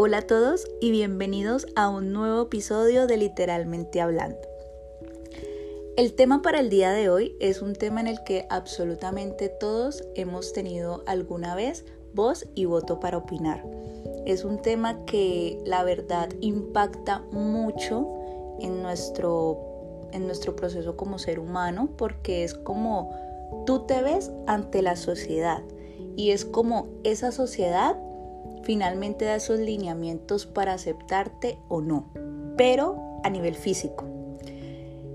Hola a todos y bienvenidos a un nuevo episodio de Literalmente Hablando. El tema para el día de hoy es un tema en el que absolutamente todos hemos tenido alguna vez voz y voto para opinar. Es un tema que la verdad impacta mucho en nuestro, en nuestro proceso como ser humano porque es como tú te ves ante la sociedad y es como esa sociedad finalmente da esos lineamientos para aceptarte o no, pero a nivel físico.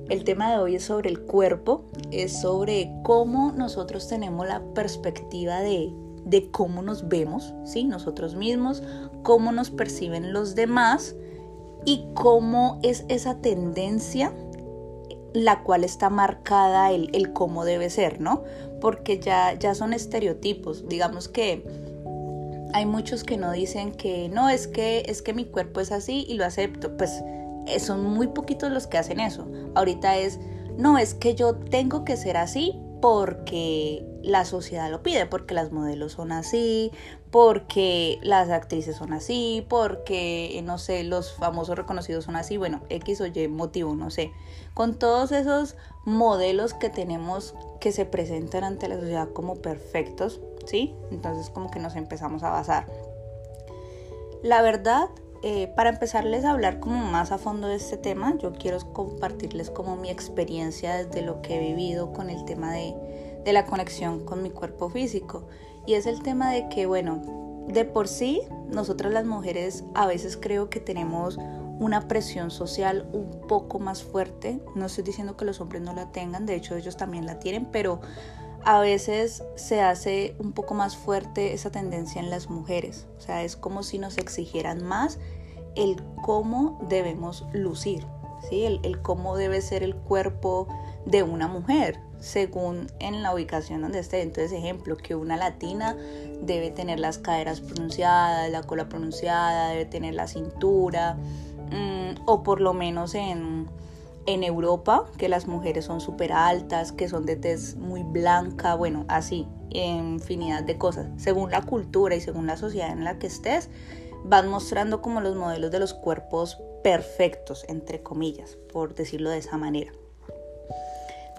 El tema de hoy es sobre el cuerpo, es sobre cómo nosotros tenemos la perspectiva de, de cómo nos vemos, ¿sí? nosotros mismos, cómo nos perciben los demás y cómo es esa tendencia la cual está marcada el, el cómo debe ser, ¿no? Porque ya, ya son estereotipos, digamos que hay muchos que no dicen que no, es que es que mi cuerpo es así y lo acepto. Pues eh, son muy poquitos los que hacen eso. Ahorita es, no, es que yo tengo que ser así porque la sociedad lo pide, porque las modelos son así, porque las actrices son así, porque, no sé, los famosos reconocidos son así, bueno, X o Y motivo, no sé. Con todos esos modelos que tenemos que se presentan ante la sociedad como perfectos, ¿sí? Entonces como que nos empezamos a basar. La verdad, eh, para empezarles a hablar como más a fondo de este tema, yo quiero compartirles como mi experiencia desde lo que he vivido con el tema de, de la conexión con mi cuerpo físico. Y es el tema de que, bueno, de por sí, nosotras las mujeres a veces creo que tenemos una presión social un poco más fuerte. No estoy diciendo que los hombres no la tengan, de hecho ellos también la tienen, pero a veces se hace un poco más fuerte esa tendencia en las mujeres. O sea, es como si nos exigieran más el cómo debemos lucir, ¿sí? el, cómo debe ser el cuerpo de una mujer según en la ubicación donde esté. Entonces, ejemplo, que una latina debe tener las caderas pronunciadas, la cola pronunciada, debe tener la cintura, mm, o por lo menos en en Europa, que las mujeres son súper altas, que son de tez muy blanca, bueno, así, infinidad de cosas. Según la cultura y según la sociedad en la que estés, van mostrando como los modelos de los cuerpos perfectos, entre comillas, por decirlo de esa manera.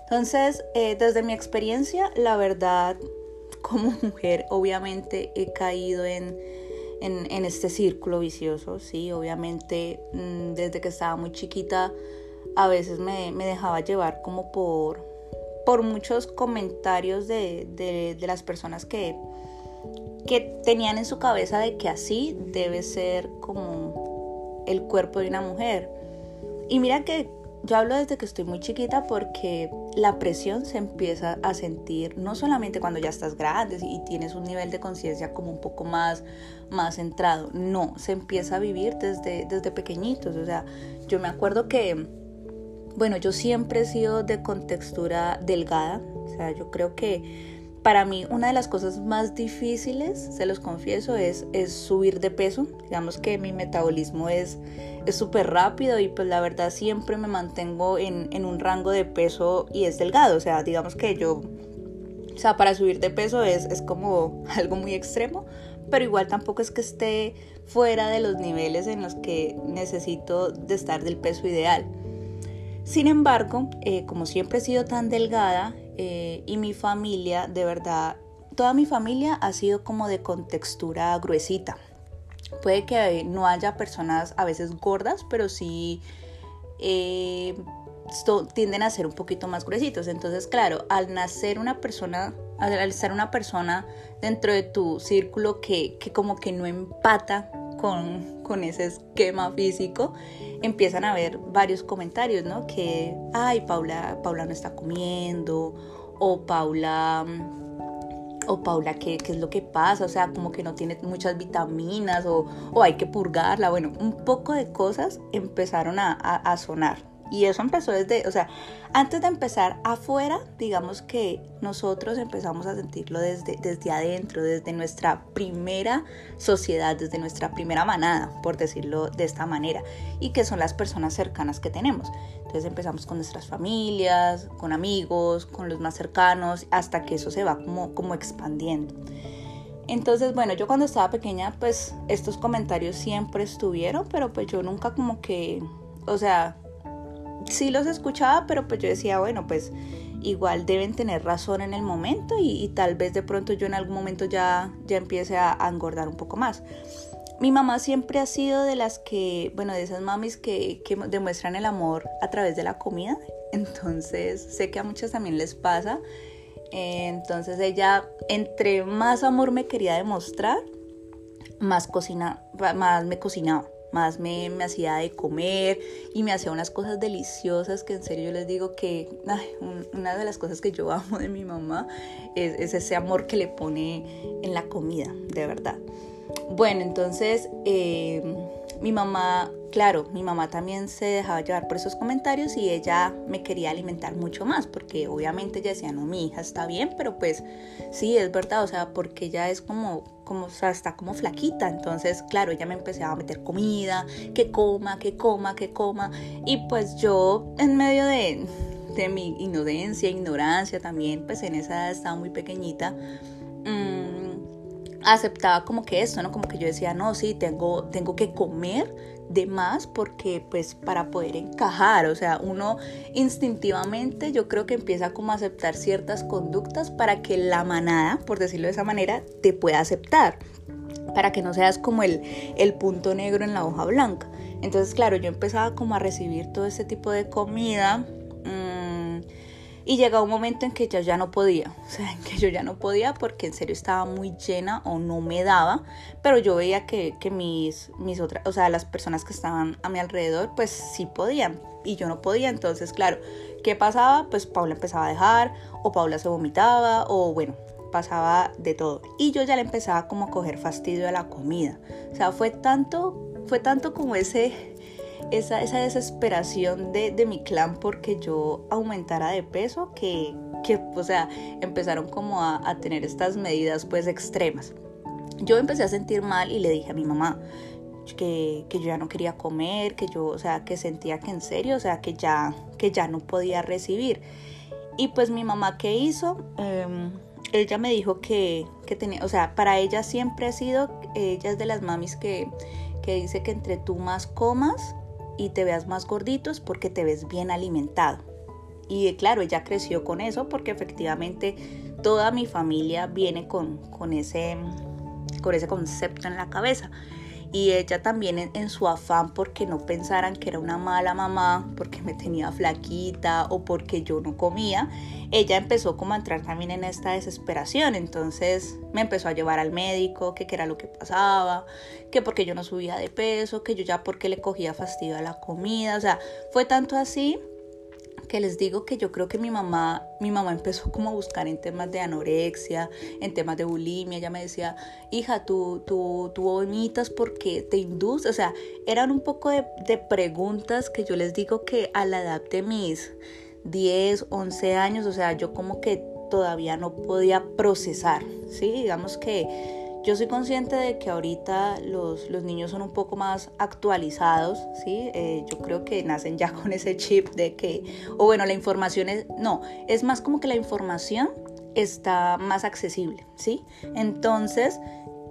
Entonces, eh, desde mi experiencia, la verdad, como mujer, obviamente he caído en, en, este círculo vicioso, sí, obviamente mm, desde que estaba muy chiquita a veces me, dejaba llevar como por, por muchos comentarios de, las personas que, que tenían en su cabeza de que así debe ser como el cuerpo de una mujer. Y mira que yo hablo desde que estoy muy chiquita porque la presión se empieza a sentir no solamente cuando ya estás grande y tienes un nivel de conciencia como un poco más, más centrado, no, se empieza a vivir desde, desde pequeñitos. O sea, yo me acuerdo que bueno, yo siempre he sido de contextura delgada, o sea, yo creo que para mí una de las cosas más difíciles, se los confieso, es, subir de peso. Digamos que mi metabolismo es súper rápido y pues la verdad siempre me mantengo en, un rango de peso y es delgado. O sea, digamos que yo, o sea, para subir de peso es, como algo muy extremo, pero igual tampoco es que esté fuera de los niveles en los que necesito estar del peso ideal. Sin embargo, eh, como siempre he sido tan delgada eh, y mi familia, de verdad, toda mi familia ha sido como de contextura gruesita. Puede que no haya personas a veces gordas, pero sí eh, tienden a ser un poquito más gruesitos. Entonces, claro, al nacer una persona, al ser una persona dentro de tu círculo que, que como que no empata con, con ese esquema físico, empiezan a haber varios comentarios, ¿no? Que, ay, Paula, Paula no está comiendo, o Paula, o Paula, ¿qué, ¿qué, es lo que pasa? O sea, como que no tiene muchas vitaminas, o, o hay que purgarla. Bueno, un poco de cosas empezaron a sonar, y eso empezó desde, o sea, antes de empezar afuera, digamos que nosotros empezamos a sentirlo desde, desde adentro, desde nuestra primera sociedad, desde nuestra primera manada, por decirlo de esta manera, y que son las personas cercanas que tenemos. Entonces empezamos con nuestras familias, con amigos, con los más cercanos, hasta que eso se va como, como expandiendo. Entonces, bueno, yo cuando estaba pequeña, pues estos comentarios siempre estuvieron, pero pues yo nunca como que, o sea, sí los escuchaba, pero pues yo decía, bueno, pues igual deben tener razón en el momento y, tal vez de pronto yo en algún momento ya, ya empiece a, engordar un poco más. Mi mamá siempre ha sido de las que, bueno, de esas mamis que, que demuestran el amor a través de la comida. Entonces sé que a muchas también les pasa. Entonces ella, entre más amor me quería demostrar, más, cocina, más me cocinaba más me, hacía de comer y me hacía unas cosas deliciosas que en serio yo les digo que una de las cosas que yo amo de mi mamá es, ese amor que le pone en la comida, de verdad. Bueno, entonces eh, mi mamá claro, mi mamá también se dejaba llevar por esos comentarios y ella me quería alimentar mucho más, porque obviamente ella decía, no, mi hija está bien, pero pues sí, es verdad, o sea, porque ella es como, como, o sea, está como flaquita, entonces, claro, ella me empezaba a meter comida, que coma, que coma, que coma, y pues yo en medio de, de mi inocencia, ignorancia también, pues en esa edad estaba muy pequeñita, mmm, aceptaba como que esto, ¿no? Como que yo decía, no, sí, tengo, tengo que comer de más porque pues para poder encajar, o sea, uno instintivamente yo creo que empieza como a aceptar ciertas conductas para que la manada, por decirlo de esa manera, te pueda aceptar, para que no seas como el, el punto negro en la hoja blanca. Entonces, claro, yo empezaba como a recibir todo ese tipo de comida y llegó un momento en que yo ya no podía, o sea, en que yo ya no podía porque en serio estaba muy llena o no me daba, pero yo veía que, que mis, mis otras, o sea, las personas que estaban a mi alrededor, pues sí podían y yo no podía, entonces, claro, ¿qué pasaba? Pues Paula empezaba a dejar o Paula se vomitaba o bueno, pasaba de todo. Y yo ya le empezaba como a coger fastidio a la comida. O sea, fue tanto, fue tanto como ese esa, esa desesperación de, de, mi clan porque yo aumentara de peso que, que o sea, empezaron como a, a tener estas medidas pues extremas. Yo empecé a sentir mal y le dije a mi mamá, que, que, yo ya no quería comer, que yo, o sea, que sentía que en serio, o sea, que ya, que ya no podía recibir. Y pues mi mamá, ¿qué hizo? Em, ella me dijo que, que, tenía, o sea, para ella siempre ha sido, ella es de las mamis que, que dice que entre tú más comas, y te veas más gordito es porque te ves bien alimentado. Y claro, ella creció con eso porque efectivamente toda mi familia viene con, con, ese, con ese concepto en la cabeza y ella también en, su afán porque no pensaran que era una mala mamá, porque me tenía flaquita o porque yo no comía, ella empezó como a entrar también en esta desesperación, entonces me empezó a llevar al médico, que qué era lo que pasaba, que porque yo no subía de peso, que yo ya porque le cogía fastidio a la comida, o sea, fue tanto así que les digo que yo creo que mi mamá, mi mamá empezó como a buscar en temas de anorexia, en temas de bulimia. Ella me decía, hija, tú, tú, tú vomitas porque te induce. O sea, eran un poco de, de preguntas que yo les digo que a la edad de mis 10, 11 años, o sea, yo como que todavía no podía procesar, ¿sí? Digamos que yo soy consciente de que ahorita los, los niños son un poco más actualizados, ¿sí? Eh, yo creo que nacen ya con ese chip de que, o bueno, la información es, no, es más como que la información está más accesible, ¿sí? Entonces,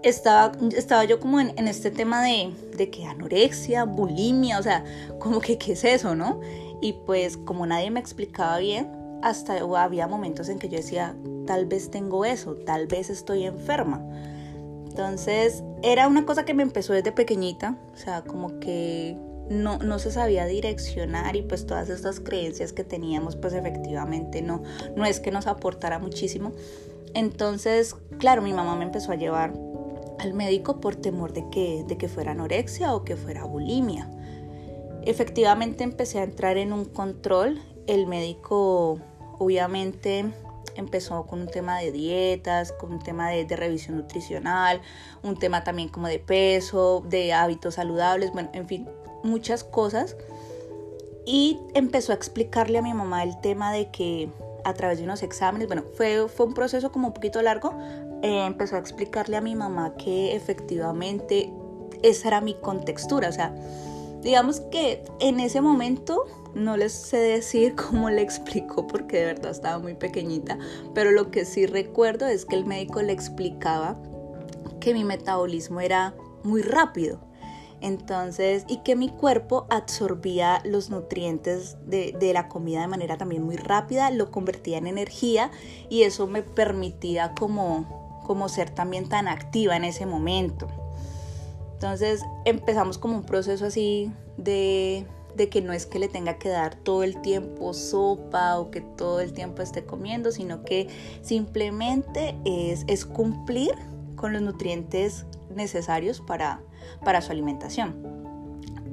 estaba, estaba yo como en, en este tema de, de, que anorexia, bulimia, o sea, como que qué es eso, ¿no? Y pues como nadie me explicaba bien, hasta había momentos en que yo decía, tal vez tengo eso, tal vez estoy enferma. Entonces era una cosa que me empezó desde pequeñita, o sea, como que no, no se sabía direccionar y pues todas estas creencias que teníamos pues efectivamente no, no es que nos aportara muchísimo. Entonces, claro, mi mamá me empezó a llevar al médico por temor de que, de que fuera anorexia o que fuera bulimia. Efectivamente empecé a entrar en un control. El médico obviamente empezó con un tema de dietas, con un tema de, revisión nutricional, un tema también como de peso, de hábitos saludables, bueno, en fin, muchas cosas. Y empezó a explicarle a mi mamá el tema de que a través de unos exámenes, bueno, fue, fue un proceso como un poquito largo, eh, empezó a explicarle a mi mamá que efectivamente esa era mi contextura, o sea, digamos que en ese momento no les sé decir cómo le explicó porque de verdad estaba muy pequeñita, pero lo que sí recuerdo es que el médico le explicaba que mi metabolismo era muy rápido. Entonces, y que mi cuerpo absorbía los nutrientes de, la comida de manera también muy rápida, lo convertía en energía y eso me permitía como, como ser también tan activa en ese momento. Entonces empezamos como un proceso así de, de que no es que le tenga que dar todo el tiempo sopa o que todo el tiempo esté comiendo, sino que simplemente es, es cumplir con los nutrientes necesarios para, para su alimentación.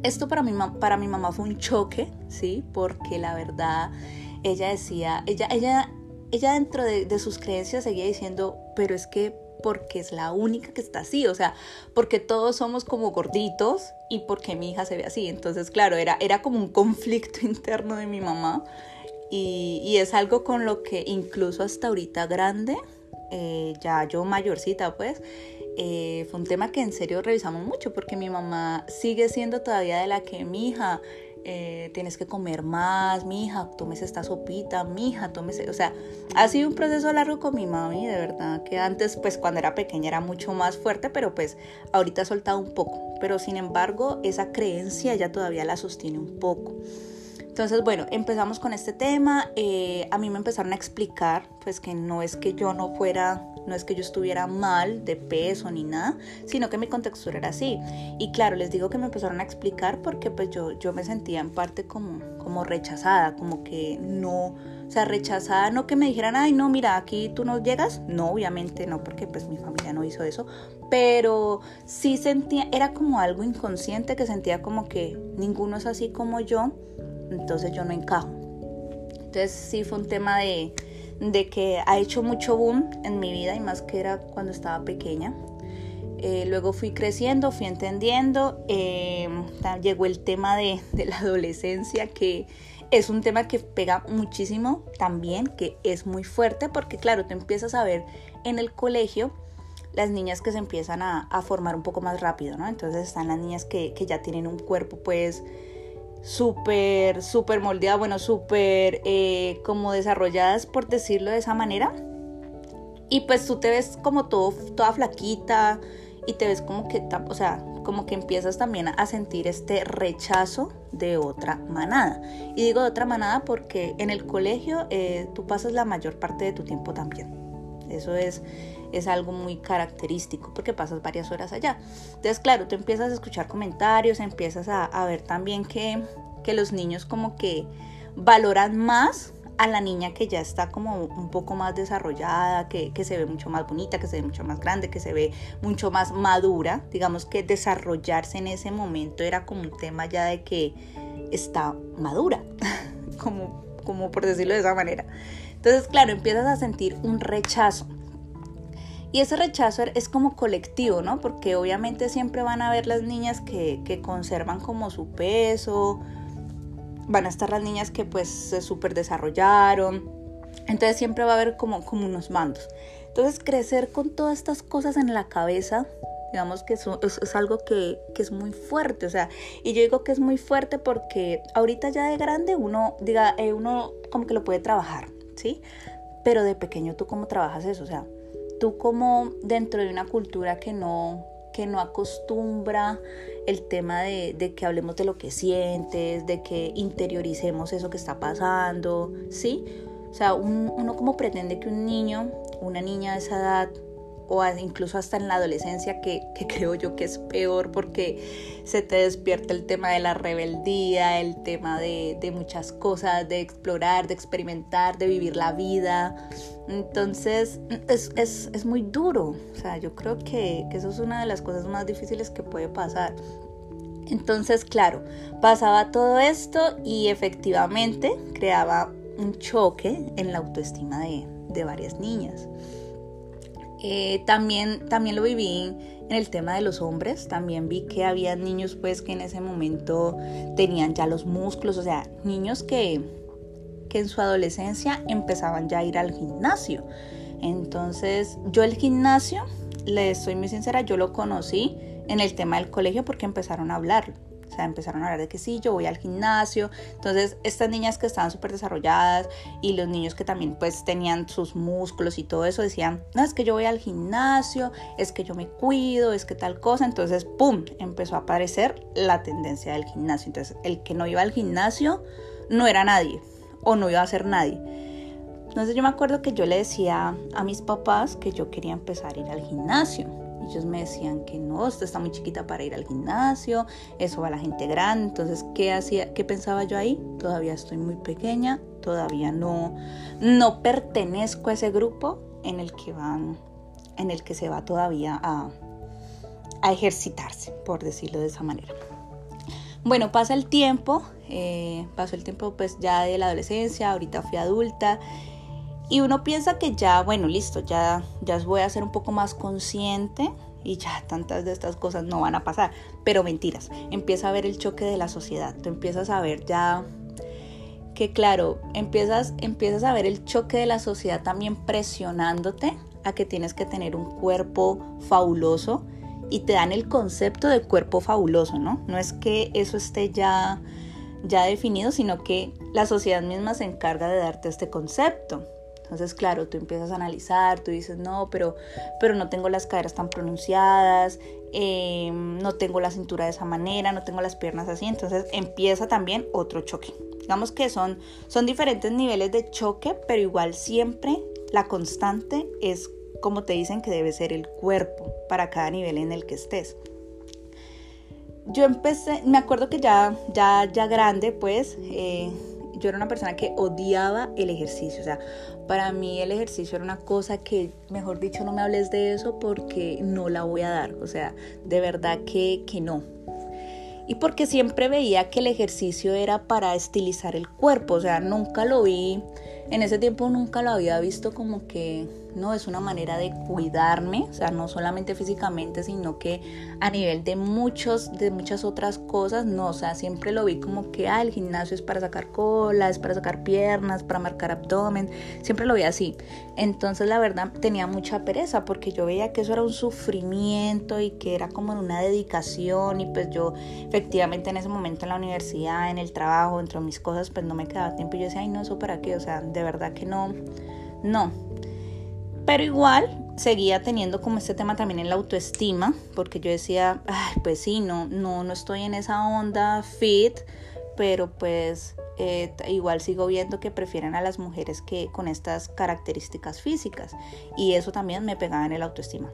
Esto para mi, para mi mamá fue un choque, ¿sí? Porque la verdad, ella decía, ella, ella, ella dentro de, de sus creencias seguía diciendo, pero es que porque es la única que está así, o sea, porque todos somos como gorditos y porque mi hija se ve así. Entonces, claro, era, era como un conflicto interno de mi mamá y, y es algo con lo que incluso hasta ahorita grande, eh, ya yo mayorcita pues, eh, fue un tema que en serio revisamos mucho porque mi mamá sigue siendo todavía de la que mi hija eh, tienes que comer más, mi hija, tómese esta sopita, mi hija, tómese, o sea, ha sido un proceso largo con mi mami, de verdad, que antes, pues cuando era pequeña era mucho más fuerte, pero pues ahorita ha soltado un poco, pero sin embargo, esa creencia ya todavía la sostiene un poco. Entonces, bueno, empezamos con este tema. Eh, a mí me empezaron a explicar, pues que no es que yo no fuera, no es que yo estuviera mal de peso ni nada, sino que mi contextura era así. Y claro, les digo que me empezaron a explicar porque pues yo, yo me sentía en parte como, como rechazada, como que no, o sea, rechazada, no que me dijeran, ay, no, mira, aquí tú no llegas. No, obviamente no, porque pues mi familia no hizo eso. Pero sí sentía, era como algo inconsciente que sentía como que ninguno es así como yo entonces yo no encajo. Entonces sí fue un tema de, que ha hecho mucho boom en mi vida y más que era cuando estaba pequeña. Eh, luego fui creciendo, fui entendiendo, em, llegó el tema de, de la adolescencia que es un tema que pega muchísimo también, que es muy fuerte porque claro, tú empiezas a ver en el colegio las niñas que se empiezan a, formar un poco más rápido, ¿no? Entonces están las niñas que, que ya tienen un cuerpo pues súper, súper moldeadas, bueno, súper eh, como desarrolladas, por decirlo de esa manera. Y pues tú te ves como todo, toda flaquita y te ves como que, o sea, como que empiezas también a sentir este rechazo de otra manada. Y digo de otra manada porque en el colegio eh, tú pasas la mayor parte de tu tiempo también. Eso es, es algo muy característico porque pasas varias horas allá. Entonces, claro, tú empiezas a escuchar comentarios, empiezas a, ver también que, que los niños como que valoran más a la niña que ya está como un poco más desarrollada, que, que, se ve mucho más bonita, que se ve mucho más grande, que se ve mucho más madura. Digamos que desarrollarse en ese momento era como un tema ya de que está madura, como, como por decirlo de esa manera. Entonces, claro, empiezas a sentir un rechazo. Y ese rechazo es como colectivo, ¿no? Porque obviamente siempre van a haber las niñas que, conservan como su peso, van a estar las niñas que pues se súper desarrollaron, entonces siempre va a haber como, unos mandos. Entonces crecer con todas estas cosas en la cabeza, digamos que es, es, algo que, que, es muy fuerte, o sea, y yo digo que es muy fuerte porque ahorita ya de grande uno, diga, eh, uno como que lo puede trabajar, ¿sí? Pero de pequeño tú cómo trabajas eso, o sea, tú como dentro de una cultura que no, que no acostumbra el tema de, que hablemos de lo que sientes, de que interioricemos eso que está pasando, ¿sí? O sea, uno como pretende que un niño, una niña de esa edad, o incluso hasta en la adolescencia, que, creo yo que es peor porque se te despierta el tema de la rebeldía, el tema de, muchas cosas, de explorar, de experimentar, de vivir la vida. Entonces es, muy duro. O sea, yo creo que, que eso es una de las cosas más difíciles que puede pasar. Entonces, claro, pasaba todo esto y efectivamente creaba un choque en la autoestima de, de varias niñas. Eh, también, también lo viví en el tema de los hombres, también vi que había niños pues que en ese momento tenían ya los músculos, o sea, niños que, que en su adolescencia empezaban ya a ir al gimnasio. Entonces yo el gimnasio, le soy muy sincera, yo lo conocí en el tema del colegio porque empezaron a hablar. O sea, empezaron a hablar de que sí, yo voy al gimnasio. Entonces, estas niñas que estaban súper desarrolladas y los niños que también pues tenían sus músculos y todo eso decían, no, es que yo voy al gimnasio, es que yo me cuido, es que tal cosa. Entonces, ¡pum! Empezó a aparecer la tendencia del gimnasio. Entonces, el que no iba al gimnasio no era nadie o no iba a ser nadie. Entonces yo me acuerdo que yo le decía a mis papás que yo quería empezar a ir al gimnasio. Ellos me decían que no, usted está muy chiquita para ir al gimnasio, eso va a la gente grande. Entonces, ¿qué hacía? ¿Qué pensaba yo ahí? Todavía estoy muy pequeña, todavía no, no pertenezco a ese grupo en el que van, en el que se va todavía a, a ejercitarse, por decirlo de esa manera. Bueno, pasa el tiempo, eh, pasó el tiempo pues ya de la adolescencia, ahorita fui adulta y uno piensa que ya, bueno, listo, ya, ya voy a ser un poco más consciente y ya tantas de estas cosas no van a pasar. Pero mentiras, empieza a ver el choque de la sociedad. Tú empiezas a ver ya que, claro, empiezas, empiezas a ver el choque de la sociedad también presionándote a que tienes que tener un cuerpo fabuloso y te dan el concepto de cuerpo fabuloso, ¿no? No es que eso esté ya, ya definido, sino que la sociedad misma se encarga de darte este concepto. Entonces, claro, tú empiezas a analizar, tú dices, no, pero, pero no tengo las caderas tan pronunciadas, em, no tengo la cintura de esa manera, no tengo las piernas así. Entonces empieza también otro choque. Digamos que son, son diferentes niveles de choque, pero igual siempre la constante es como te dicen que debe ser el cuerpo para cada nivel en el que estés. Yo empecé, me acuerdo que ya, ya, ya grande, pues, eh, yo era una persona que odiaba el ejercicio. O sea, para mí el ejercicio era una cosa que, mejor dicho, no me hables de eso porque no la voy a dar. O sea, de verdad que, que no. Y porque siempre veía que el ejercicio era para estilizar el cuerpo. O sea, nunca lo vi, en ese tiempo nunca lo había visto como que no es una manera de cuidarme, o sea, no solamente físicamente, sino que a nivel de muchos de muchas otras cosas, no, o sea, siempre lo vi como que ah, el gimnasio es para sacar cola, es para sacar piernas, para marcar abdomen, siempre lo vi así. Entonces, la verdad tenía mucha pereza porque yo veía que eso era un sufrimiento y que era como una dedicación y pues yo efectivamente en ese momento en la universidad, en el trabajo, dentro de mis cosas, pues no me quedaba tiempo y yo decía, "Ay, no, eso para qué?" O sea, de verdad que no no. Pero igual seguía teniendo como este tema también en la autoestima, porque yo decía, Ay, pues sí, no, no, no estoy en esa onda fit, pero pues eh, igual sigo viendo que prefieren a las mujeres que con estas características físicas y eso también me pegaba en el autoestima.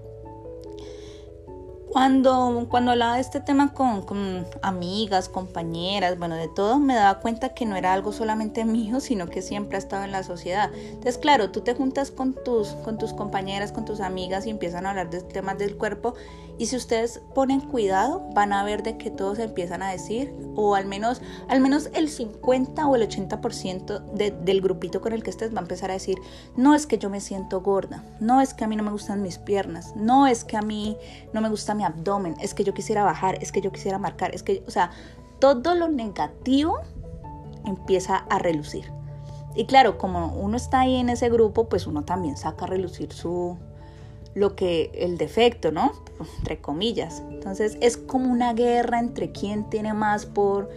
Cuando, cuando hablaba de este tema con, con, amigas, compañeras, bueno, de todo, me daba cuenta que no era algo solamente mío, sino que siempre ha estado en la sociedad. Entonces, claro, tú te juntas con tus, con tus compañeras, con tus amigas y empiezan a hablar de temas del cuerpo y si ustedes ponen cuidado, van a ver de que todos empiezan a decir, o al menos, al menos el 50 o el 80% del grupito con el que estés va a empezar a decir, no es que yo me siento gorda, no es que a mí no me gustan mis piernas, no es que a mí no me gusta mi abdomen, es que yo quisiera bajar, es que yo quisiera marcar, es que, o sea, todo lo negativo empieza a relucir. Y claro, como uno está ahí en ese grupo, pues uno también saca a relucir su, lo que el defecto, ¿no? Entre comillas. Entonces es como una guerra entre quién tiene más por,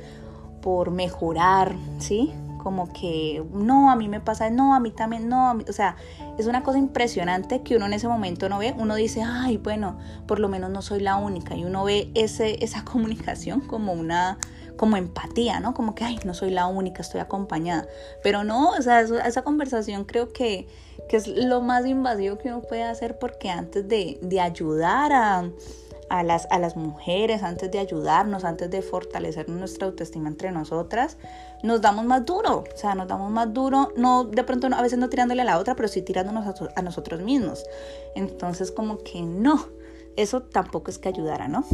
por mejorar, ¿sí? Como que no, a mí me pasa, no, a mí también, no, o sea, es una cosa impresionante que uno en ese momento no ve, uno dice, ay, bueno, por lo menos no soy la única, y uno ve ese, esa comunicación como una, como empatía, ¿no? Como que, ay, no soy la única, estoy acompañada. Pero no, o sea, esa conversación creo que, que, es lo más invasivo que uno puede hacer porque antes de, de ayudar a, a, las, a las mujeres, antes de ayudarnos, antes de fortalecer nuestra autoestima entre nosotras, nos damos más duro, o sea, nos damos más duro, no de pronto a veces no tirándole a la otra, pero sí tirándonos a, nosotros mismos. Entonces como que no, eso tampoco es que ayudara, ¿no?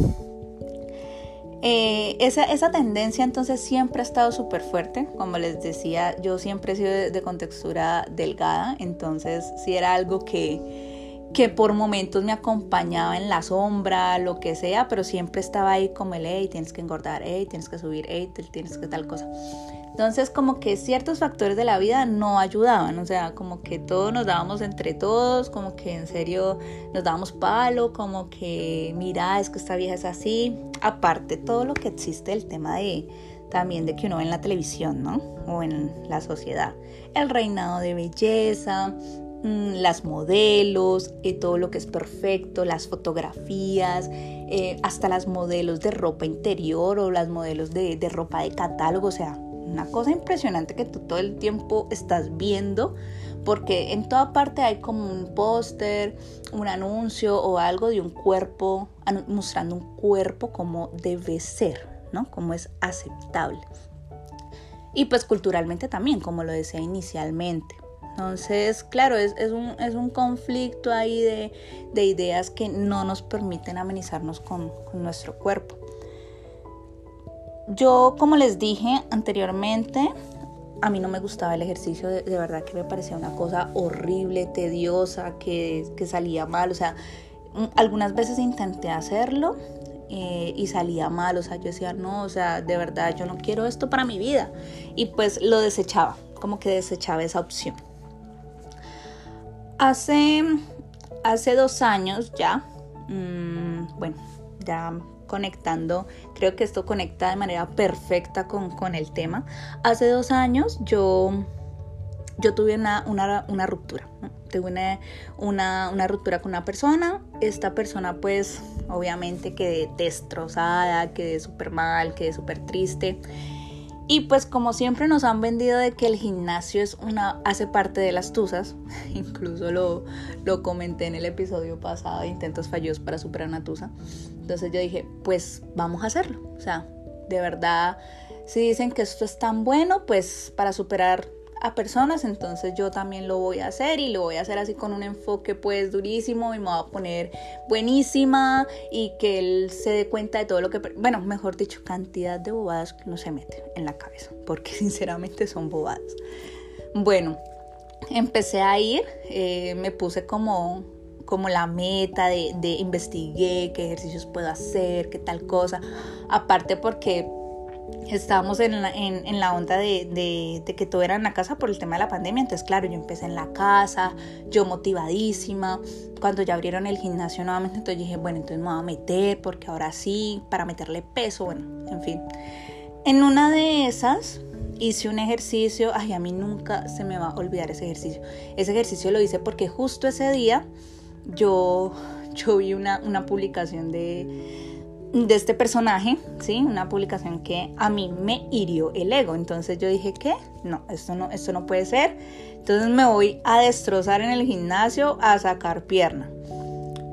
Eh, esa, esa, tendencia entonces siempre ha estado súper fuerte, como les decía, yo siempre he sido de, contextura delgada, entonces sí era algo que, que por momentos me acompañaba en la sombra, lo que sea, pero siempre estaba ahí como el, hey, tienes que engordar, hey, tienes que subir, hey, tienes que tal cosa. Entonces como que ciertos factores de la vida no ayudaban, o sea, como que todos nos dábamos entre todos, como que en serio nos dábamos palo, como que mira, es que esta vieja es así. Aparte todo lo que existe el tema de también de que uno ve en la televisión, ¿no? O en la sociedad. El reinado de belleza, mm, las modelos, eh, todo lo que es perfecto, las fotografías, eh, hasta las modelos de ropa interior o las modelos de, de ropa de catálogo, o sea, una cosa impresionante que tú todo el tiempo estás viendo, porque en toda parte hay como un póster, un anuncio o algo de un cuerpo, mostrando un cuerpo como debe ser, ¿no? Como es aceptable. Y pues culturalmente también, como lo decía inicialmente. Entonces, claro, es, un, conflicto ahí de, ideas que no nos permiten amenizarnos con nuestro cuerpo. Yo, como les dije anteriormente, a mí no me gustaba el ejercicio, de, verdad que me parecía una cosa horrible, tediosa, que, salía mal. O sea, mm, algunas veces intenté hacerlo eh, y salía mal. O sea, yo decía, no, o sea, de verdad, yo no quiero esto para mi vida. Y pues lo desechaba, como que desechaba esa opción. Hace, hace dos años ya, mm, bueno, ya conectando, creo que esto conecta de manera perfecta con, el tema. Hace dos años yo, yo tuve una, una, ruptura, tuve una, una, ruptura con una persona, esta persona pues obviamente quedé destrozada, quedé súper mal, quedé súper triste. Y pues como siempre nos han vendido de que el gimnasio es una, hace parte de las tusas, incluso lo, lo comenté en el episodio pasado de intentos fallidos para superar una tusa. Entonces yo dije, pues vamos a hacerlo. O sea, de verdad, si dicen que esto es tan bueno, pues para superar a personas, entonces yo también lo voy a hacer y lo voy a hacer así con un enfoque pues durísimo y me voy a poner buenísima y que él se dé cuenta de todo lo que, bueno, mejor dicho, cantidad de bobadas que no se mete en la cabeza, porque sinceramente son bobadas. Bueno, empecé a ir, eh, me puse como como la meta de, de investigué qué ejercicios puedo hacer, qué tal cosa. Aparte porque estábamos en la, en, la onda de, que todo era en la casa por el tema de la pandemia. Entonces, claro, yo empecé en la casa, yo motivadísima. Cuando ya abrieron el gimnasio nuevamente, entonces dije, bueno, entonces me voy a meter porque ahora sí, para meterle peso, bueno, en fin. En una de esas hice un ejercicio, ay, a mí nunca se me va a olvidar ese ejercicio. Ese ejercicio lo hice porque justo ese día yo, yo vi una, una publicación de de este personaje, ¿sí? Una publicación que a mí me hirió el ego. Entonces yo dije, ¿qué? No, esto no, esto no puede ser. Entonces me voy a destrozar en el gimnasio a sacar pierna.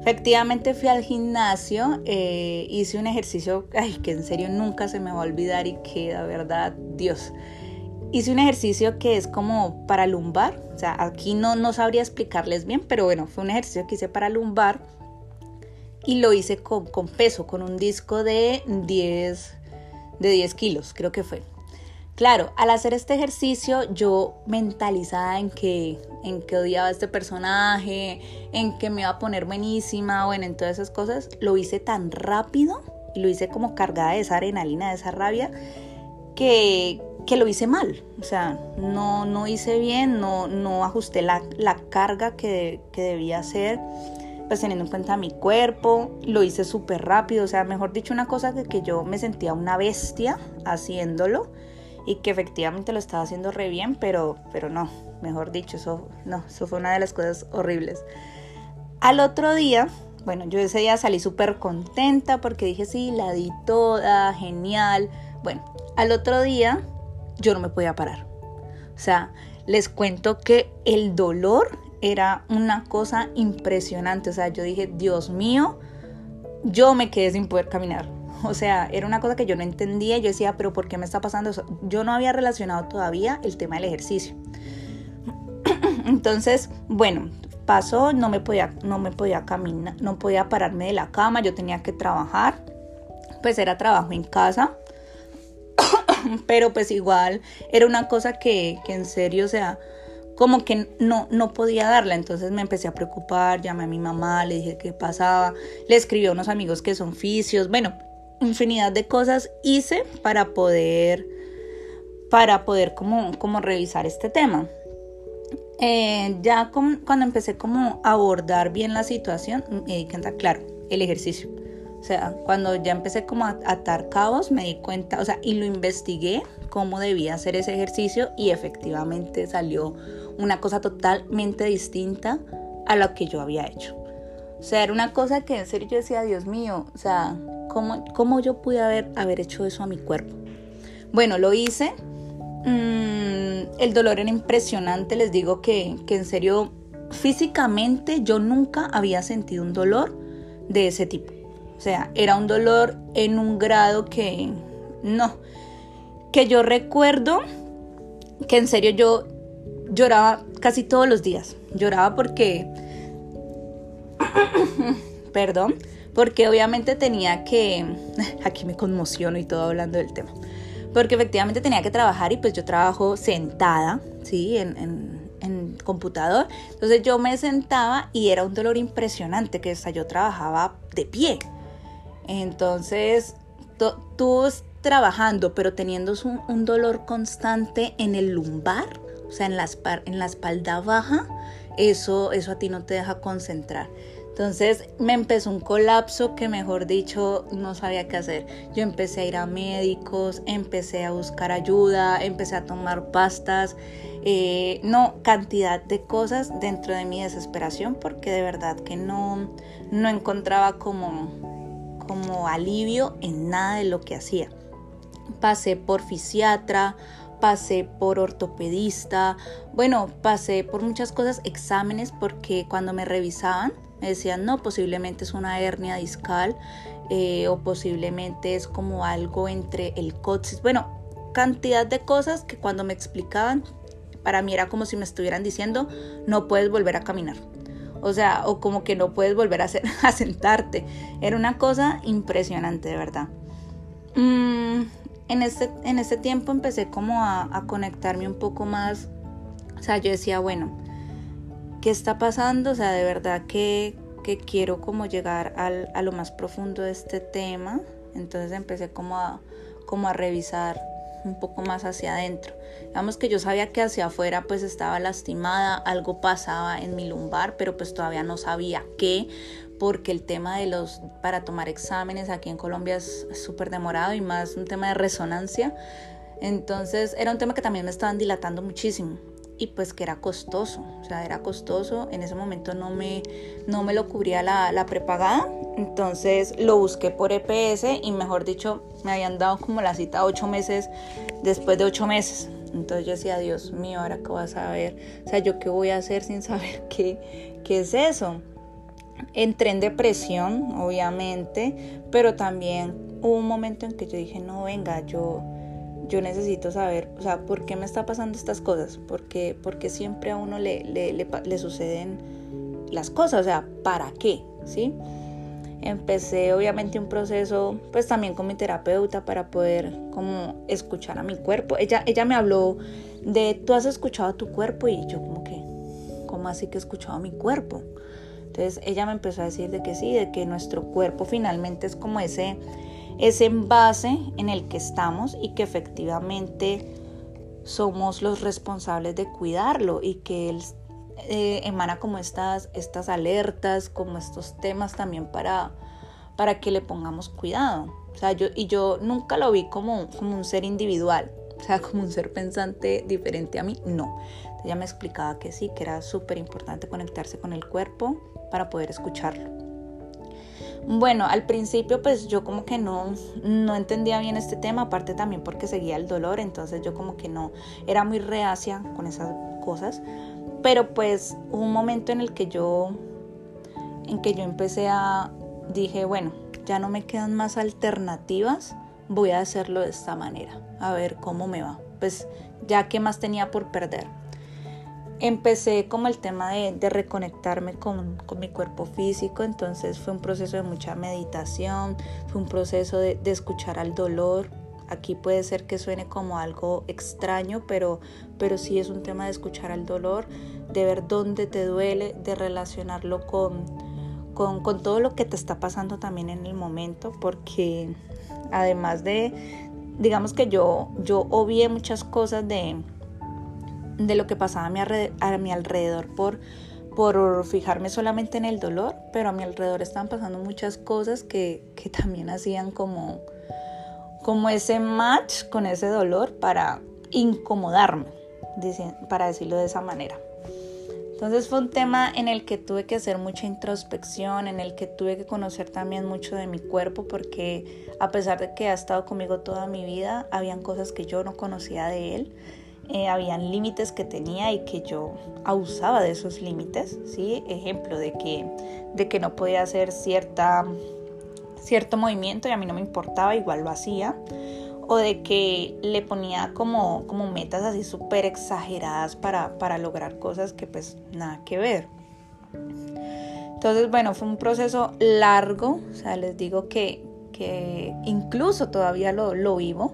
Efectivamente fui al gimnasio, eh, hice un ejercicio, que en serio nunca se me va a olvidar y que la verdad, Dios. Hice un ejercicio que es como para lumbar, o sea, aquí no, no sabría explicarles bien, pero bueno, fue un ejercicio que hice para lumbar y lo hice con, peso, con un disco de 10, de 10 kilos, creo que fue. Claro, al hacer este ejercicio yo mentalizada en que, en que odiaba a este personaje, en que me iba a poner buenísima, bueno, en todas esas cosas, lo hice tan rápido y lo hice como cargada de esa adrenalina, de esa rabia, que, que lo hice mal. O sea, no, no hice bien, no, no ajusté la, la carga que, que debía hacer pues teniendo en cuenta mi cuerpo, lo hice súper rápido, o sea, mejor dicho, una cosa que, que yo me sentía una bestia haciéndolo y que efectivamente lo estaba haciendo re bien, pero, pero no, mejor dicho, eso, no, eso fue una de las cosas horribles. Al otro día, bueno, yo ese día salí súper contenta porque dije, sí, la di toda, genial. Bueno, al otro día yo no me podía parar. O sea, les cuento que el dolor era una cosa impresionante. O sea, yo dije, Dios mío, yo me quedé sin poder caminar. O sea, era una cosa que yo no entendía. Yo decía, pero ¿por qué me está pasando eso? Yo no había relacionado todavía el tema del ejercicio. Entonces, bueno, pasó, no me podía, no me podía caminar, no podía pararme de la cama, yo tenía que trabajar. Pues era trabajo en casa. pero pues igual era una cosa que, que en serio, o sea, como que no, no podía darla. Entonces me empecé a preocupar, llamé a mi mamá, le dije qué pasaba, le escribí a unos amigos que son fisios, bueno, infinidad de cosas hice para poder para poder como, como revisar este tema. Eh, ya cuando empecé como a abordar bien la situación, me di cuenta, claro, el ejercicio. O sea, cuando ya empecé como a atar cabos, me di cuenta, o sea, y lo investigué cómo debía hacer ese ejercicio y efectivamente salió una cosa totalmente distinta a lo que yo había hecho. O sea, era una cosa que en serio yo decía, Dios mío, o sea, ¿cómo, cómo yo pude haber, haber hecho eso a mi cuerpo? Bueno, lo hice. Mm, el dolor era impresionante, les digo que, que en serio, físicamente yo nunca había sentido un dolor de ese tipo. O sea, era un dolor en un grado que no, que yo recuerdo que en serio yo lloraba casi todos los días. Lloraba porque perdón, porque obviamente tenía que, aquí me conmociono y todo hablando del tema, porque efectivamente tenía que trabajar y pues yo trabajo sentada, ¿sí? En, en, computador. Entonces yo me sentaba y era un dolor impresionante, que hasta yo trabajaba de pie. Entonces, tú trabajando, pero teniendo un, un, dolor constante en el lumbar, o sea, en la, en la espalda baja, eso, eso a ti no te deja concentrar. Entonces me empezó un colapso que mejor dicho no sabía qué hacer. Yo empecé a ir a médicos, empecé a buscar ayuda, empecé a tomar pastas, eh, no, cantidad de cosas dentro de mi desesperación porque de verdad que no, no encontraba como, como alivio en nada de lo que hacía. Pasé por fisiatra, pasé por ortopedista, bueno, pasé por muchas cosas, exámenes, porque cuando me revisaban me decían, no, posiblemente es una hernia discal eh, o posiblemente es como algo entre el coxis. Bueno, cantidad de cosas que cuando me explicaban, para mí era como si me estuvieran diciendo, no puedes volver a caminar. O sea, o como que no puedes volver a, sentarte. Era una cosa impresionante, de verdad. Mm, en, este, en este tiempo empecé como a, conectarme un poco más. O sea, yo decía, bueno, qué está pasando, o sea, de verdad que, quiero como llegar al, a lo más profundo de este tema. Entonces empecé como a, como a revisar un poco más hacia adentro. Digamos que yo sabía que hacia afuera pues estaba lastimada, algo pasaba en mi lumbar, pero pues todavía no sabía qué, porque el tema de los, para tomar exámenes aquí en Colombia es súper demorado y más un tema de resonancia. Entonces era un tema que también me estaban dilatando muchísimo y pues que era costoso, o sea, era costoso, en ese momento no me, no me lo cubría la, la prepagada, entonces lo busqué por EPS y mejor dicho, me habían dado como la cita ocho meses después de ocho meses, entonces yo decía, Dios mío, ahora qué vas a ver, o sea, yo qué voy a hacer sin saber qué, qué es eso. Entré en depresión, obviamente, pero también hubo un momento en que yo dije, no, venga, yo yo necesito saber, o sea, ¿por qué me está pasando estas cosas? ¿Por qué, porque siempre a uno le, le, le, suceden las cosas? O sea, ¿para qué? ¿Sí? Empecé obviamente un proceso, pues también con mi terapeuta para poder como escuchar a mi cuerpo. Ella, ella me habló de, tú has escuchado a tu cuerpo y yo como que, ¿cómo así que he escuchado a mi cuerpo? Entonces ella me empezó a decir de que sí, de que nuestro cuerpo finalmente es como ese ese envase en el que estamos y que efectivamente somos los responsables de cuidarlo y que él eh, emana como estas, estas alertas, como estos temas también para, para que le pongamos cuidado. O sea, yo, y yo nunca lo vi como, como un ser individual, o sea, como un ser pensante diferente a mí, no. ella me explicaba que sí, que era súper importante conectarse con el cuerpo para poder escucharlo. Bueno, al principio pues yo como que no, no entendía bien este tema, aparte también porque seguía el dolor, entonces yo como que no, era muy reacia con esas cosas, pero pues hubo un momento en el que yo, en que yo empecé a, dije, bueno, ya no me quedan más alternativas, voy a hacerlo de esta manera, a ver cómo me va, pues ya que más tenía por perder empecé como el tema de, reconectarme con, mi cuerpo físico, entonces fue un proceso de mucha meditación, fue un proceso de, escuchar al dolor. Aquí puede ser que suene como algo extraño, pero, pero sí es un tema de escuchar al dolor, de ver dónde te duele, de relacionarlo con, con, con todo lo que te está pasando también en el momento, porque además de, digamos que yo, yo obvié muchas cosas de, de lo que pasaba a mi, alrededor por, por fijarme solamente en el dolor, pero a mi alrededor estaban pasando muchas cosas que, que también hacían como, como ese match con ese dolor para incomodarme, para decirlo de esa manera. Entonces fue un tema en el que tuve que hacer mucha introspección, en el que tuve que conocer también mucho de mi cuerpo, porque a pesar de que ha estado conmigo toda mi vida, habían cosas que yo no conocía de él, eh, habían límites que tenía y que yo abusaba de esos límites, ¿sí? Ejemplo de que, de que no podía hacer cierta, cierto movimiento y a mí no me importaba, igual lo hacía o de que le ponía como, como metas así súper exageradas para, para lograr cosas que pues nada que ver. Entonces, bueno, fue un proceso largo, o sea, les digo que, que incluso todavía lo, lo, vivo,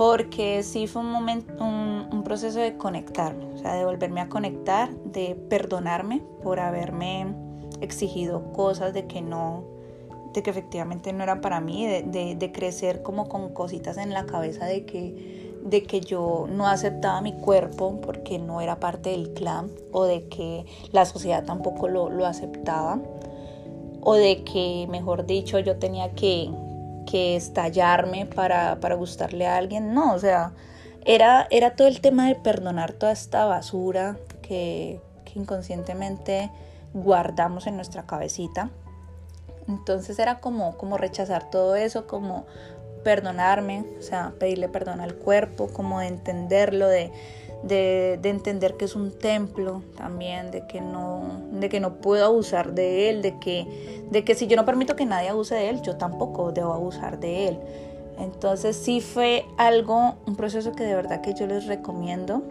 porque sí fue un momento, un, proceso de conectarme, o sea, de volverme a conectar, de perdonarme por haberme exigido cosas de que no, de que efectivamente no era para mí, de, crecer como con cositas en la cabeza de que, de que yo no aceptaba mi cuerpo porque no era parte del clan o de que la sociedad tampoco lo, aceptaba o de que, mejor dicho, yo tenía que, que estallarme para, gustarle a alguien. No, o sea, era, era todo el tema de perdonar toda esta basura que, que inconscientemente guardamos en nuestra cabecita entonces era como, como rechazar todo eso, como perdonarme, o sea, pedirle perdón al cuerpo, como de entenderlo, de, de, entender que es un templo también, de que no, de que no puedo abusar de él, de que, de que si yo no permito que nadie abuse de él, yo tampoco debo abusar de él. Entonces sí fue algo, un proceso que de verdad que yo les recomiendo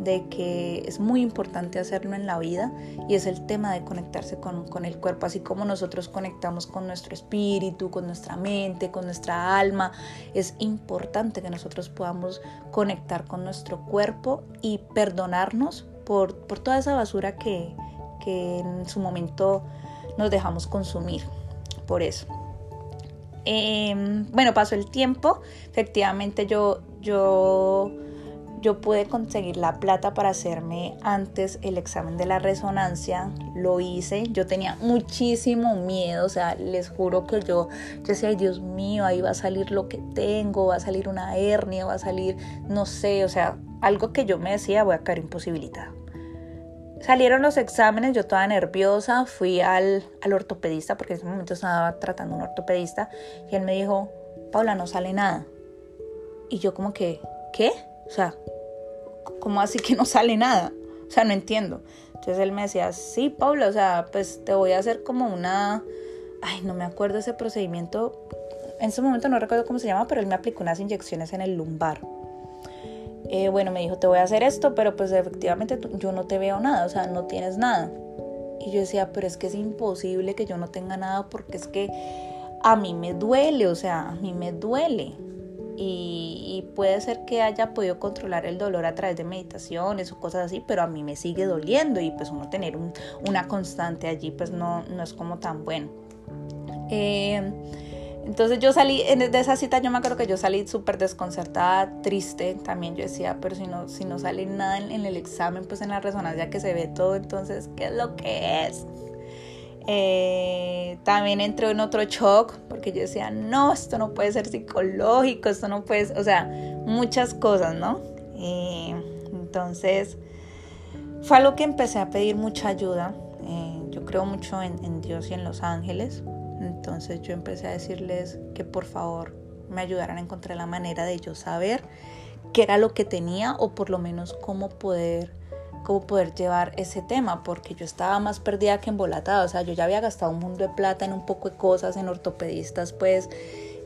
de que es muy importante hacerlo en la vida y es el tema de conectarse con, con, el cuerpo, así como nosotros conectamos con nuestro espíritu, con nuestra mente, con nuestra alma, es importante que nosotros podamos conectar con nuestro cuerpo y perdonarnos por, por toda esa basura que, que, en su momento nos dejamos consumir, por eso. Em, bueno, pasó el tiempo, efectivamente yo, yo yo pude conseguir la plata para hacerme antes el examen de la resonancia, lo hice, yo tenía muchísimo miedo, o sea, les juro que yo, yo decía, Dios mío, ahí va a salir lo que tengo, va a salir una hernia, va a salir, no sé, o sea, algo que yo me decía, voy a caer imposibilitada. Salieron los exámenes, yo toda nerviosa, fui al, al ortopedista, porque en ese momento estaba tratando un ortopedista, y él me dijo, Paula, no sale nada. Y yo como que, ¿qué? O sea, ¿cómo así que no sale nada? O sea, no entiendo. Entonces él me decía, sí, Paula, o sea, pues te voy a hacer como una... Ay, no me acuerdo ese procedimiento. En ese momento no recuerdo cómo se llama, pero él me aplicó unas inyecciones en el lumbar. Eh, bueno, me dijo, te voy a hacer esto, pero pues efectivamente yo no te veo nada, o sea, no tienes nada. Y yo decía, pero es que es imposible que yo no tenga nada porque es que a mí me duele, o sea, a mí me duele y, puede ser que haya podido controlar el dolor a través de meditaciones o cosas así, pero a mí me sigue doliendo y pues uno tener una constante allí pues no, no es como tan bueno. Eh, entonces yo salí, de esa cita yo me acuerdo que yo salí súper desconcertada, triste, también yo decía, pero si no, si no sale nada en, en, el examen, pues en la resonancia que se ve todo, entonces, ¿qué es lo que es? Eh, también entró en otro shock porque yo decía, no, esto no puede ser psicológico, esto no puede, o sea, muchas cosas, ¿no? entonces, fue algo que empecé a pedir mucha ayuda. Eh, yo creo mucho en, en Dios y en los ángeles. Entonces yo empecé a decirles que por favor me ayudaran a encontrar la manera de yo saber qué era lo que tenía o por lo menos cómo poder cómo poder llevar ese tema, porque yo estaba más perdida que embolatada, o sea, yo ya había gastado un mundo de plata en un poco de cosas, en ortopedistas, pues,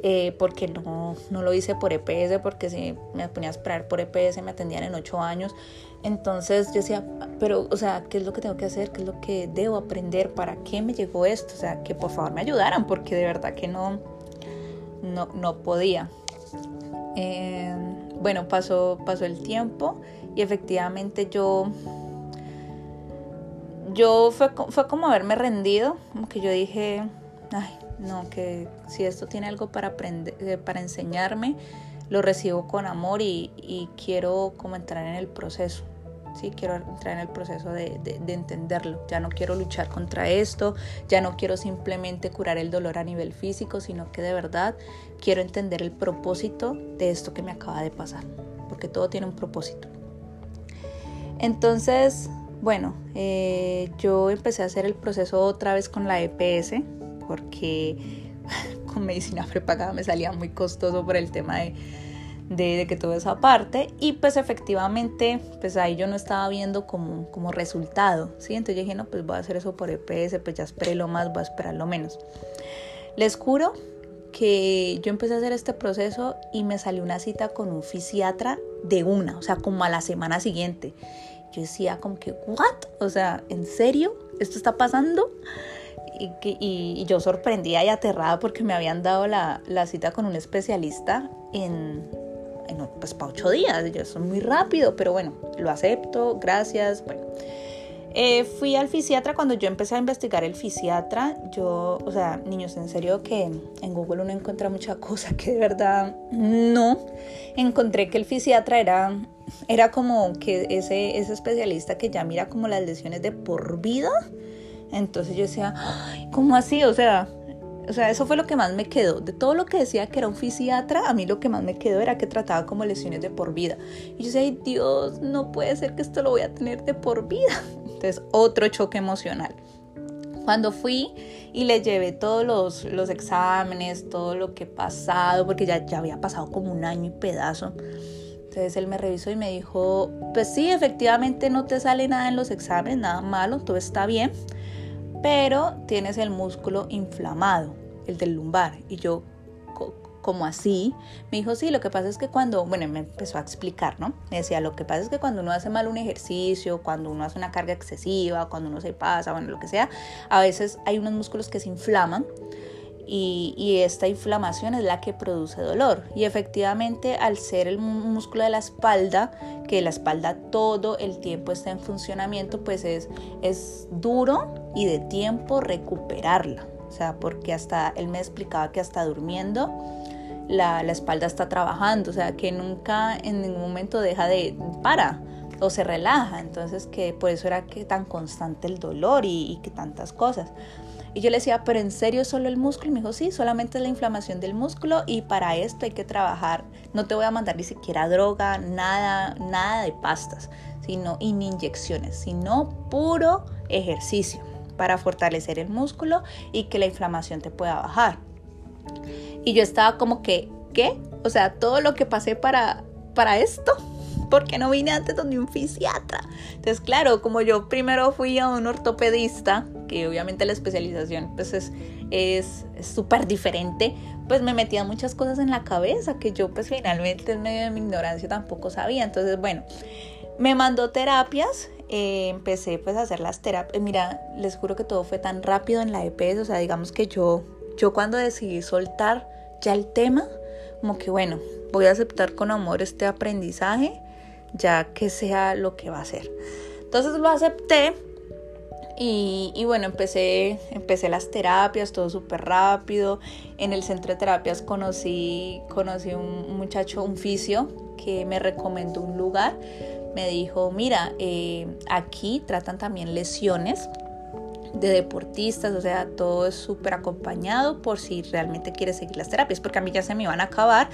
eh, porque no, no lo hice por EPS, porque si me ponía a esperar por EPS me atendían en ocho años, entonces yo decía, pero, o sea, ¿qué es lo que tengo que hacer? ¿Qué es lo que debo aprender? ¿Para qué me llegó esto? O sea, que por favor me ayudaran, porque de verdad que no, no, no podía. Eh, bueno, pasó, pasó el tiempo y efectivamente yo, yo fue, fue como haberme rendido, como que yo dije, ay, no, que si esto tiene algo para, aprender, eh, para enseñarme, lo recibo con amor y, quiero como entrar en el proceso. Sí, quiero entrar en el proceso de, entenderlo. Ya no quiero luchar contra esto, ya no quiero simplemente curar el dolor a nivel físico, sino que de verdad quiero entender el propósito de esto que me acaba de pasar, porque todo tiene un propósito. Entonces, bueno, eh, yo empecé a hacer el proceso otra vez con la EPS porque con medicina prepagada me salía muy costoso por el tema de, que todo eso parte y pues efectivamente pues ahí yo no estaba viendo como, como resultado, ¿sí? Entonces yo dije, no, pues voy a hacer eso por EPS, pues ya esperé lo más, voy a esperar lo menos. Les juro que yo empecé a hacer este proceso y me salió una cita con un fisiatra de una, o sea, como a la semana siguiente yo decía como que, ¿what? O sea, ¿en serio? ¿Esto está pasando? Y, y, yo sorprendida y aterrada porque me habían dado la, cita con un especialista en, en pues para ocho días. Yo soy muy rápido, pero bueno, lo acepto, gracias. Bueno, eh, fui al fisiatra cuando yo empecé a investigar el fisiatra. Yo, o sea, niños, en serio que en Google uno encuentra mucha cosa que de verdad no. Encontré que el fisiatra era, era como que ese, ese especialista que ya mira como las lesiones de por vida. Entonces yo decía, ¿cómo así? O sea, o sea, eso fue lo que más me quedó. De todo lo que decía que era un fisiatra, a mí lo que más me quedó era que trataba como lesiones de por vida. Y yo decía, ay Dios, no puede ser que esto lo voy a tener de por vida. Entonces, otro choque emocional. Cuando fui y le llevé todos los, los exámenes, todo lo que he pasado, porque ya, ya había pasado como un año y pedazo. Entonces él me revisó y me dijo, pues sí, efectivamente no te sale nada en los exámenes, nada malo, todo está bien pero tienes el músculo inflamado, el del lumbar. Y yo, como así? Me dijo, sí, lo que pasa es que cuando, bueno, me empezó a explicar, ¿no? Me decía, lo que pasa es que cuando uno hace mal un ejercicio, cuando uno hace una carga excesiva, cuando uno se pasa, bueno, lo que sea, a veces hay unos músculos que se inflaman y, esta inflamación es la que produce dolor. Y efectivamente al ser el músculo de la espalda, que la espalda todo el tiempo está en funcionamiento, pues es, es duro y de tiempo recuperarla. O sea, porque hasta él me explicaba que hasta durmiendo la, la espalda está trabajando, o sea, que nunca en ningún momento deja de para o se relaja. Entonces que por eso era que tan constante el dolor y, y que tantas cosas. Y yo le decía, pero en serio solo el músculo? Y me dijo, sí, solamente la inflamación del músculo y para esto hay que trabajar. No te voy a mandar ni siquiera droga, nada, nada de pastas, sino y inyecciones, sino puro ejercicio para fortalecer el músculo y que la inflamación te pueda bajar. Y yo estaba como que, ¿qué? O sea, todo lo que pasé para, para esto. ¿Por qué no vine antes donde un fisiatra? Entonces, claro, como yo primero fui a un ortopedista, que obviamente la especialización pues es súper diferente, pues me metían muchas cosas en la cabeza que yo pues finalmente en medio de mi ignorancia tampoco sabía. Entonces, bueno, me mandó terapias, eh, empecé pues a hacer las terapias. Mira, les juro que todo fue tan rápido en la EPS, o sea, digamos que yo, yo cuando decidí soltar ya el tema, como que bueno, voy a aceptar con amor este aprendizaje, ya que sea lo que va a ser. Entonces lo acepté y, bueno, empecé, empecé las terapias, todo súper rápido. En el centro de terapias conocí, conocí un muchacho, un fisio, que me recomendó un lugar. Me dijo, mira, eh, aquí tratan también lesiones de deportistas, o sea, todo es súper acompañado por si realmente quieres seguir las terapias, porque a mí ya se me iban a acabar.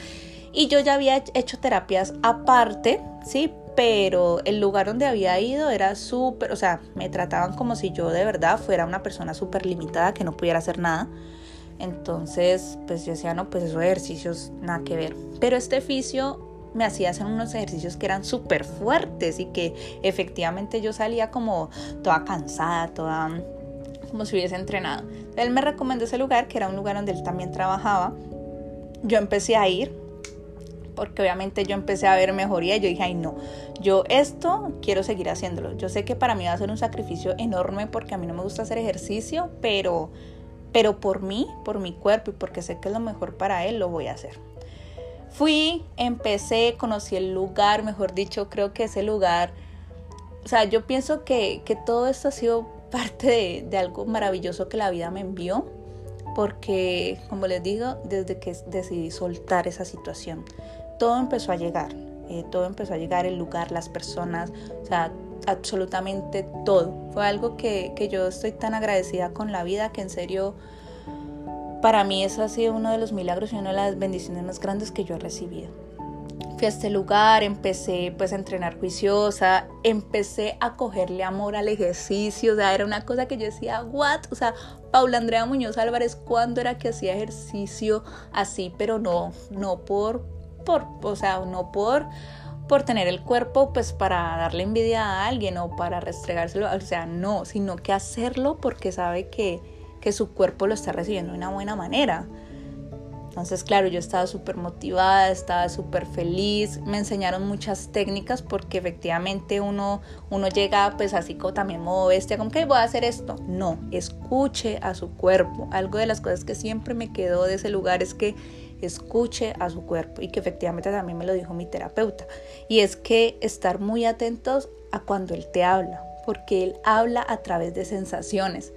Y yo ya había hecho terapias aparte, ¿sí? pero el lugar donde había ido era súper, o sea, me trataban como si yo de verdad fuera una persona súper limitada que no pudiera hacer nada. Entonces, pues yo decía, no, pues esos ejercicios nada que ver. Pero este fisio me hacía hacer unos ejercicios que eran súper fuertes y que efectivamente yo salía como toda cansada, toda como si hubiese entrenado. Él me recomendó ese lugar, que era un lugar donde él también trabajaba. Yo empecé a ir, porque obviamente yo empecé a ver mejoría y yo dije, ay no, yo esto quiero seguir haciéndolo. Yo sé que para mí va a ser un sacrificio enorme porque a mí no me gusta hacer ejercicio, pero, pero por mí, por mi cuerpo y porque sé que es lo mejor para él, lo voy a hacer. Fui, empecé, conocí el lugar, mejor dicho, creo que ese lugar, o sea, yo pienso que, que todo esto ha sido parte de, de algo maravilloso que la vida me envió porque, como les digo, desde que decidí soltar esa situación, todo empezó a llegar. Eh, todo empezó a llegar, el lugar, las personas, o sea, absolutamente todo. Fue algo que, que yo estoy tan agradecida con la vida que en serio para mí eso ha sido uno de los milagros y una de las bendiciones más grandes que yo he recibido. Fui a este lugar, empecé pues a entrenar juiciosa, empecé a cogerle amor al ejercicio, o sea, era una cosa que yo decía, what, o sea, Paula Andrea Muñoz Álvarez, ¿cuándo era que hacía ejercicio así? Pero no, no por, por, o sea, no por por tener el cuerpo pues para darle envidia a alguien o para restregárselo, o sea, no, sino que hacerlo porque sabe que, que su cuerpo lo está recibiendo de una buena manera. Entonces, claro, yo estaba súper motivada, estaba súper feliz, me enseñaron muchas técnicas porque efectivamente uno, uno llega pues así como también modo bestia, como que voy a hacer esto. No, escuche a su cuerpo. Algo de las cosas que siempre me quedó de ese lugar es que escuche a su cuerpo y que efectivamente también me lo dijo mi terapeuta. Y es que estar muy atentos a cuando él te habla, porque él habla a través de sensaciones.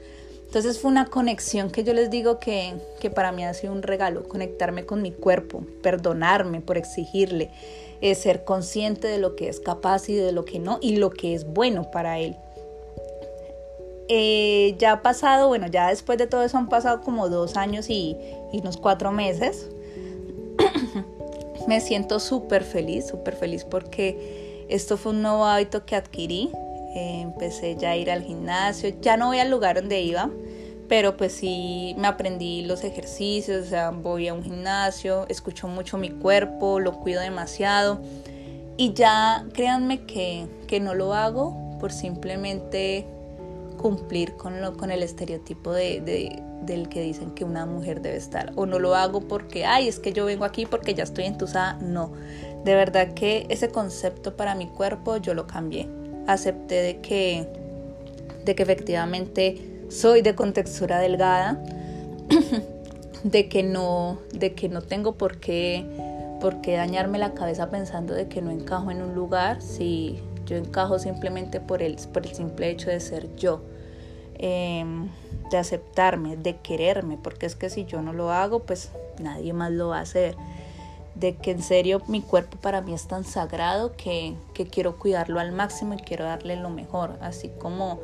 Entonces fue una conexión que yo les digo que, que para mí ha sido un regalo, conectarme con mi cuerpo, perdonarme por exigirle, eh, ser consciente de lo que es capaz y de lo que no y lo que es bueno para él. Eh, ya ha pasado, bueno, ya después de todo eso han pasado como dos años y, y unos cuatro meses. Me siento súper feliz, súper feliz porque esto fue un nuevo hábito que adquirí. Empecé ya a ir al gimnasio, ya no voy al lugar donde iba, pero pues sí me aprendí los ejercicios, o sea, voy a un gimnasio, escucho mucho mi cuerpo, lo cuido demasiado. Y ya créanme que, que no lo hago por simplemente cumplir con, lo, con el estereotipo de, de, del que dicen que una mujer debe estar. O no lo hago porque, ay, es que yo vengo aquí porque ya estoy entusada. No, de verdad que ese concepto para mi cuerpo yo lo cambié acepté de que, de que efectivamente soy de contextura delgada, de que no, de que no tengo por qué, por qué dañarme la cabeza pensando de que no encajo en un lugar, si yo encajo simplemente por el, por el simple hecho de ser yo, em, de aceptarme, de quererme, porque es que si yo no lo hago, pues nadie más lo va a hacer de que en serio mi cuerpo para mí es tan sagrado que, quiero cuidarlo al máximo y quiero darle lo mejor, así como,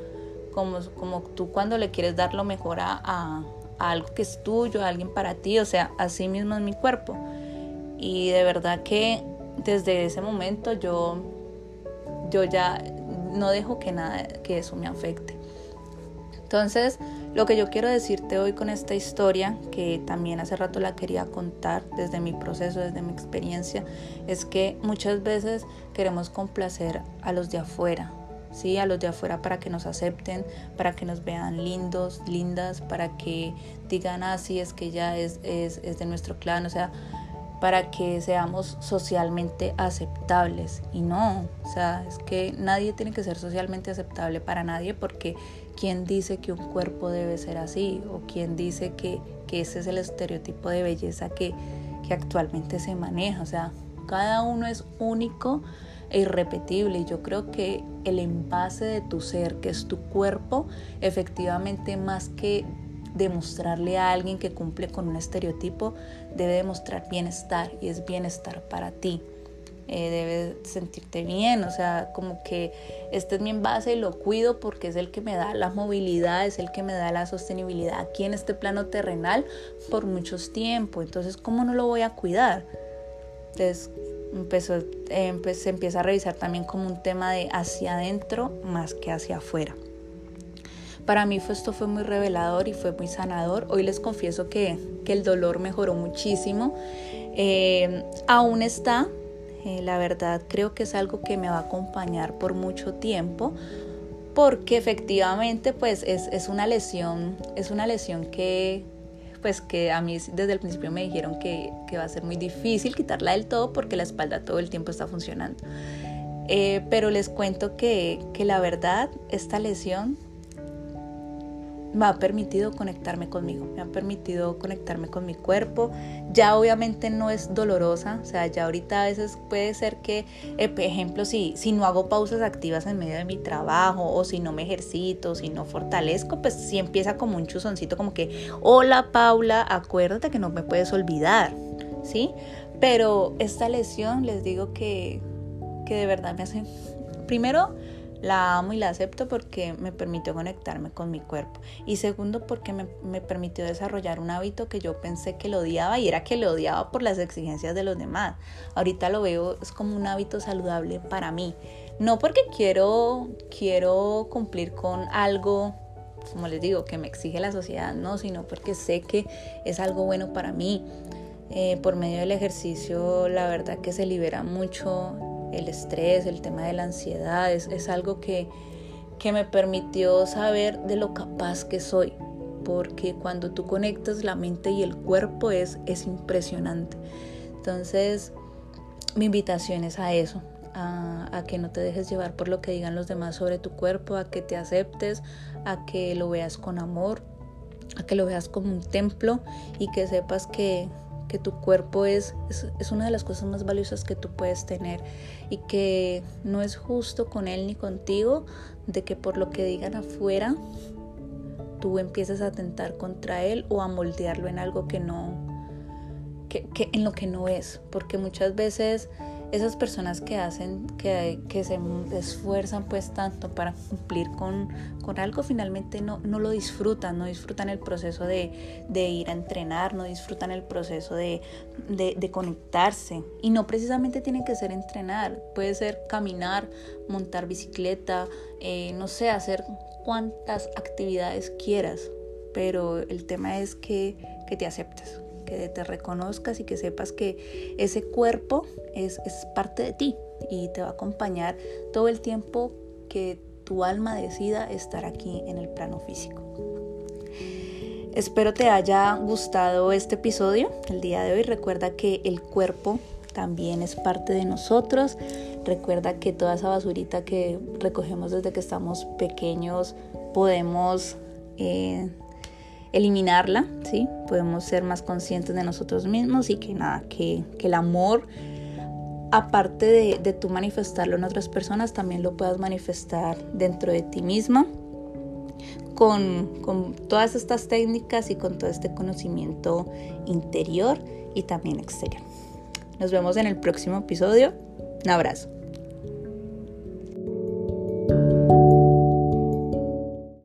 como, como tú cuando le quieres dar lo mejor a, a, algo que es tuyo, a alguien para ti, o sea, así mismo es mi cuerpo. Y de verdad que desde ese momento yo, yo ya no dejo que nada, que eso me afecte. Entonces, lo que yo quiero decirte hoy con esta historia, que también hace rato la quería contar desde mi proceso, desde mi experiencia, es que muchas veces queremos complacer a los de afuera, ¿sí? A los de afuera para que nos acepten, para que nos vean lindos, lindas, para que digan, así ah, es que ya es, es, es de nuestro clan, o sea, para que seamos socialmente aceptables. Y no, o sea, es que nadie tiene que ser socialmente aceptable para nadie porque ¿quién dice que un cuerpo debe ser así? ¿O quién dice que, ese es el estereotipo de belleza que, que actualmente se maneja? O sea, cada uno es único e irrepetible y yo creo que el envase de tu ser, que es tu cuerpo, efectivamente más que demostrarle a alguien que cumple con un estereotipo, debe demostrar bienestar y es bienestar para ti. Eh, debes sentirte bien, o sea, como que este es mi envase y lo cuido porque es el que me da la movilidad, es el que me da la sostenibilidad aquí en este plano terrenal por muchos tiempos. Entonces, ¿cómo no lo voy a cuidar? Entonces, empezó, eh, se empieza a revisar también como un tema de hacia adentro más que hacia afuera. Para mí esto fue muy revelador y fue muy sanador. Hoy les confieso que, el dolor mejoró muchísimo. Eh, aún está, eh, la verdad creo que es algo que me va a acompañar por mucho tiempo porque efectivamente pues es, una lesión, es una lesión que pues que a mí desde el principio me dijeron que, va a ser muy difícil quitarla del todo porque la espalda todo el tiempo está funcionando. Eh, pero les cuento que, que la verdad esta lesión me ha permitido conectarme conmigo, me ha permitido conectarme con mi cuerpo. Ya obviamente no es dolorosa, o sea, ya ahorita a veces puede ser que, eh, por ejemplo, si, si no hago pausas activas en medio de mi trabajo o si no me ejercito, si no fortalezco, pues sí empieza como un chuzoncito como que, hola Paula, acuérdate que no me puedes olvidar, ¿sí? Pero esta lesión les digo que, que de verdad me hace... Primero, la amo y la acepto porque me permitió conectarme con mi cuerpo. Y segundo, porque me, me, permitió desarrollar un hábito que yo pensé que lo odiaba y era que lo odiaba por las exigencias de los demás. Ahorita lo veo, es como un hábito saludable para mí. No porque quiero, quiero cumplir con algo, como les digo, que me exige la sociedad, no, sino porque sé que es algo bueno para mí. Eh, por medio del ejercicio, la verdad que se libera mucho el estrés, el tema de la ansiedad, es, algo que, que me permitió saber de lo capaz que soy, porque cuando tú conectas la mente y el cuerpo es, es impresionante. Entonces, mi invitación es a eso, a, a, que no te dejes llevar por lo que digan los demás sobre tu cuerpo, a que te aceptes, a que lo veas con amor, a que lo veas como un templo y que sepas que, que tu cuerpo es, es, una de las cosas más valiosas que tú puedes tener y que no es justo con él ni contigo de que por lo que digan afuera tú empieces a atentar contra él o a moldearlo en algo que no, que, que en lo que no es, porque muchas veces esas personas que hacen, que, que, se esfuerzan pues tanto para cumplir con, con algo, finalmente no, no, lo disfrutan, no disfrutan el proceso de, de ir a entrenar, no disfrutan el proceso de, de, conectarse. Y no precisamente tiene que ser entrenar, puede ser caminar, montar bicicleta, eh, no sé, hacer cuantas actividades quieras, pero el tema es que, que te aceptes que te reconozcas y que sepas que ese cuerpo es, es parte de ti y te va a acompañar todo el tiempo que tu alma decida estar aquí en el plano físico. Espero te haya gustado este episodio el día de hoy. Recuerda que el cuerpo también es parte de nosotros. Recuerda que toda esa basurita que recogemos desde que estamos pequeños podemos eh, eliminarla, ¿sí? Podemos ser más conscientes de nosotros mismos y que nada, que, que el amor, aparte de, de tú manifestarlo en otras personas, también lo puedas manifestar dentro de ti misma con, con, todas estas técnicas y con todo este conocimiento interior y también exterior. Nos vemos en el próximo episodio. Un abrazo.